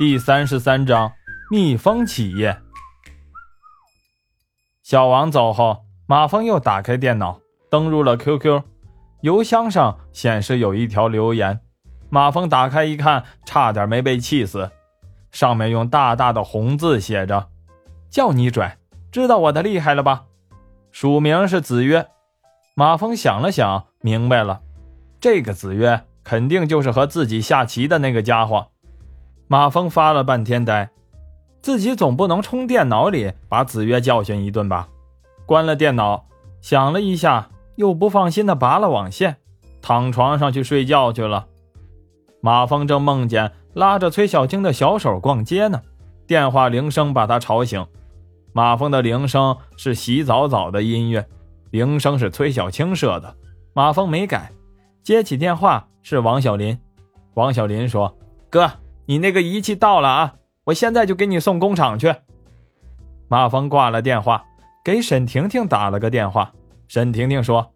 第三十三章蜜蜂企业。小王走后，马蜂又打开电脑，登入了 QQ，邮箱上显示有一条留言。马蜂打开一看，差点没被气死。上面用大大的红字写着：“叫你拽，知道我的厉害了吧？”署名是子曰。马蜂想了想，明白了，这个子曰肯定就是和自己下棋的那个家伙。马蜂发了半天呆，自己总不能冲电脑里把子曰教训一顿吧？关了电脑，想了一下，又不放心的拔了网线，躺床上去睡觉去了。马蜂正梦见拉着崔小青的小手逛街呢，电话铃声把他吵醒。马蜂的铃声是洗澡澡的音乐，铃声是崔小青设的，马蜂没改。接起电话是王小林，王小林说：“哥。”你那个仪器到了啊！我现在就给你送工厂去。马峰挂了电话，给沈婷婷打了个电话。沈婷婷说：“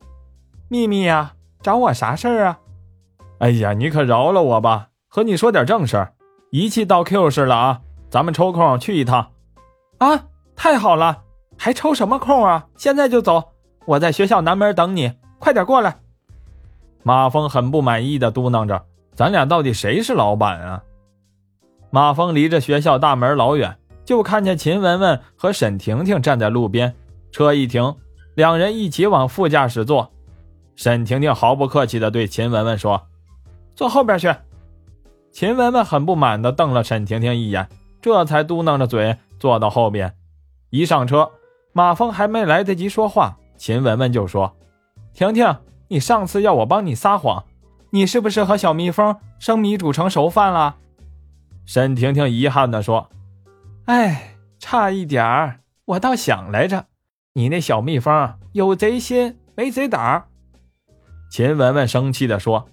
秘密呀，找我啥事儿啊？”哎呀，你可饶了我吧！和你说点正事儿。仪器到 Q 市了啊，咱们抽空去一趟。啊，太好了！还抽什么空啊？现在就走！我在学校南门等你，快点过来。马峰很不满意的嘟囔着：“咱俩到底谁是老板啊？”马蜂离着学校大门老远，就看见秦雯雯和沈婷婷站在路边。车一停，两人一起往副驾驶坐。沈婷婷毫不客气地对秦雯雯说：“坐后边去。”秦雯雯很不满地瞪了沈婷婷一眼，这才嘟囔着嘴坐到后边。一上车，马蜂还没来得及说话，秦雯雯就说：“婷婷，你上次要我帮你撒谎，你是不是和小蜜蜂生米煮成熟饭了？”沈婷婷遗憾地说：“哎，差一点儿，我倒想来着，你那小蜜蜂有贼心没贼胆。”秦雯雯生气地说：“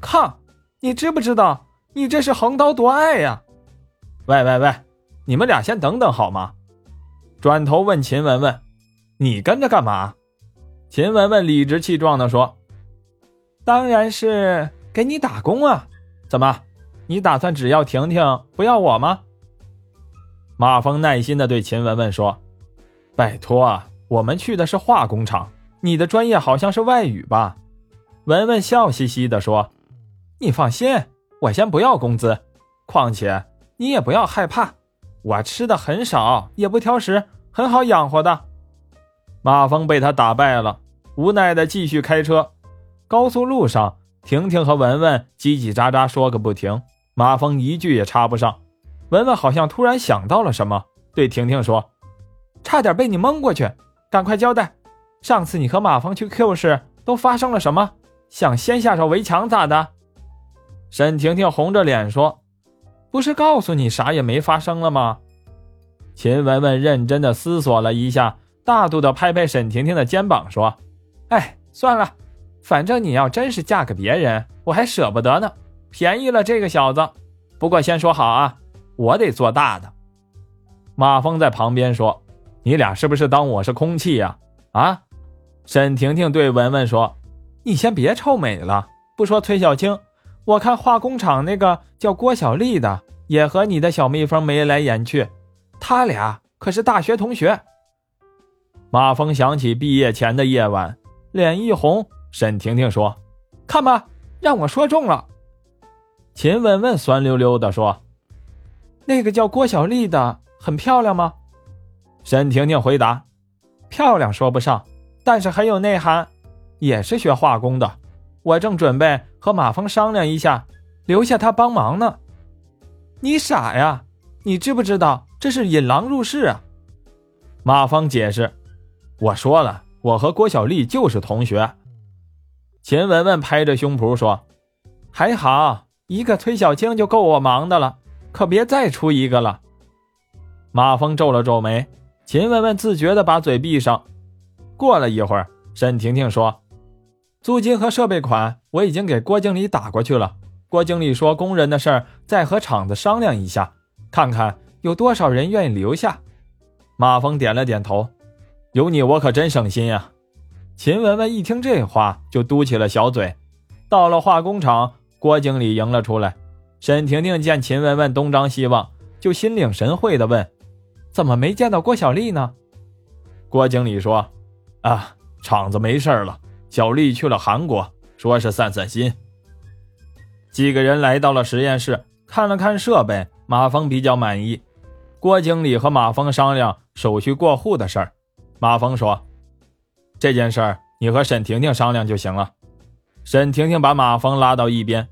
靠，你知不知道你这是横刀夺爱呀？”喂喂喂，你们俩先等等好吗？转头问秦雯雯：“你跟着干嘛？”秦雯雯理直气壮地说：“当然是给你打工啊，怎么？”你打算只要婷婷不要我吗？马峰耐心的对秦雯雯说：“拜托，我们去的是化工厂，你的专业好像是外语吧？”雯雯笑嘻嘻的说：“你放心，我先不要工资，况且你也不要害怕，我吃的很少，也不挑食，很好养活的。”马峰被他打败了，无奈的继续开车。高速路上，婷婷和雯雯叽叽喳喳说个不停。马蜂一句也插不上，文文好像突然想到了什么，对婷婷说：“差点被你蒙过去，赶快交代，上次你和马蜂去 Q 市都发生了什么？想先下手为强咋的？”沈婷婷红着脸说：“不是告诉你啥也没发生了吗？”秦雯雯认真的思索了一下，大度的拍拍沈婷婷的肩膀说：“哎，算了，反正你要真是嫁给别人，我还舍不得呢。”便宜了这个小子，不过先说好啊，我得做大的。马峰在旁边说：“你俩是不是当我是空气呀？”啊，沈婷婷对文文说：“你先别臭美了，不说崔小青，我看化工厂那个叫郭小丽的也和你的小蜜蜂眉来眼去，他俩可是大学同学。”马峰想起毕业前的夜晚，脸一红。沈婷婷说：“看吧，让我说中了。”秦雯雯酸溜溜地说：“那个叫郭小丽的很漂亮吗？”沈婷婷回答：“漂亮说不上，但是很有内涵，也是学化工的。我正准备和马峰商量一下，留下他帮忙呢。”你傻呀？你知不知道这是引狼入室啊？马蜂解释：“我说了，我和郭小丽就是同学。”秦雯雯拍着胸脯说：“还好。”一个崔小青就够我忙的了，可别再出一个了。马蜂皱了皱眉，秦雯雯自觉地把嘴闭上。过了一会儿，沈婷婷说：“租金和设备款我已经给郭经理打过去了。郭经理说工人的事儿再和厂子商量一下，看看有多少人愿意留下。”马蜂点了点头：“有你我可真省心呀。”秦雯雯一听这话就嘟起了小嘴。到了化工厂。郭经理迎了出来，沈婷婷见秦雯雯东张西望，就心领神会的问：“怎么没见到郭小丽呢？”郭经理说：“啊，厂子没事了，小丽去了韩国，说是散散心。”几个人来到了实验室，看了看设备，马峰比较满意。郭经理和马峰商量手续过户的事儿，马峰说：“这件事儿你和沈婷婷商量就行了。”沈婷婷把马峰拉到一边。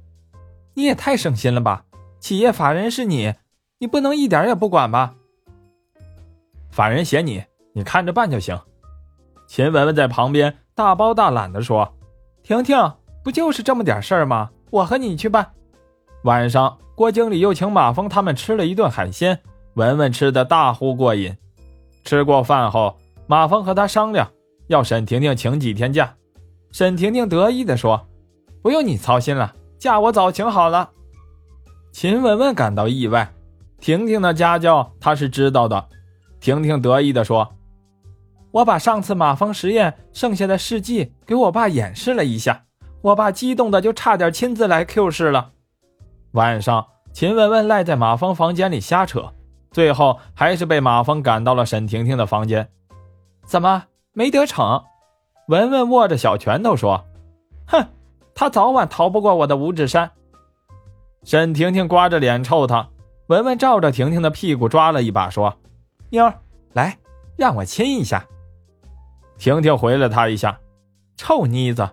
你也太省心了吧！企业法人是你，你不能一点也不管吧？法人写你，你看着办就行。秦雯雯在旁边大包大揽的说：“婷婷，不就是这么点事儿吗？我和你去办。”晚上，郭经理又请马峰他们吃了一顿海鲜，雯雯吃的大呼过瘾。吃过饭后，马峰和他商量，要沈婷婷请几天假。沈婷婷得意的说：“不用你操心了。”假我早请好了。秦雯雯感到意外，婷婷的家教她是知道的。婷婷得意地说：“我把上次马蜂实验剩下的试剂给我爸演示了一下，我爸激动的就差点亲自来 Q 市了。”晚上，秦雯雯赖在马蜂房间里瞎扯，最后还是被马蜂赶到了沈婷婷的房间。怎么没得逞？文文握着小拳头说：“哼。”他早晚逃不过我的五指山。沈婷婷刮着脸臭他，文文照着婷婷的屁股抓了一把，说：“妞儿，来，让我亲一下。”婷婷回了他一下：“臭妮子，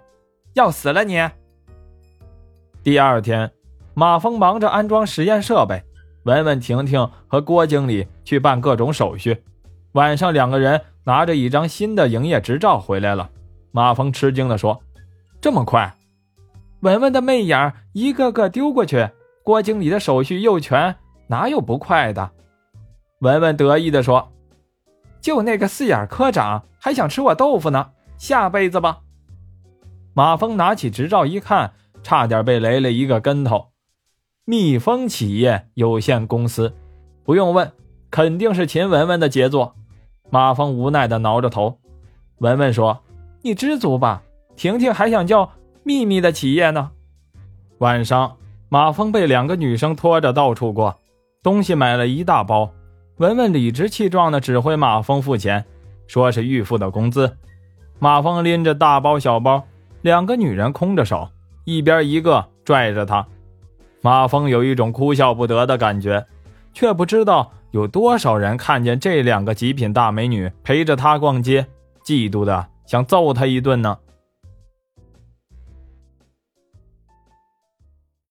要死了你！”第二天，马峰忙着安装实验设备，文文、婷婷和郭经理去办各种手续。晚上，两个人拿着一张新的营业执照回来了。马峰吃惊地说：“这么快？”文文的媚眼一个个丢过去，郭经理的手续又全，哪有不快的？文文得意地说：“就那个四眼科长还想吃我豆腐呢，下辈子吧。”马峰拿起执照一看，差点被雷了一个跟头。蜜蜂企业有限公司，不用问，肯定是秦雯雯的杰作。马峰无奈地挠着头。文文说：“你知足吧，婷婷还想叫。”秘密的企业呢？晚上，马峰被两个女生拖着到处逛，东西买了一大包。文文理直气壮地指挥马峰付钱，说是预付的工资。马峰拎着大包小包，两个女人空着手，一边一个拽着他。马峰有一种哭笑不得的感觉，却不知道有多少人看见这两个极品大美女陪着他逛街，嫉妒的想揍他一顿呢。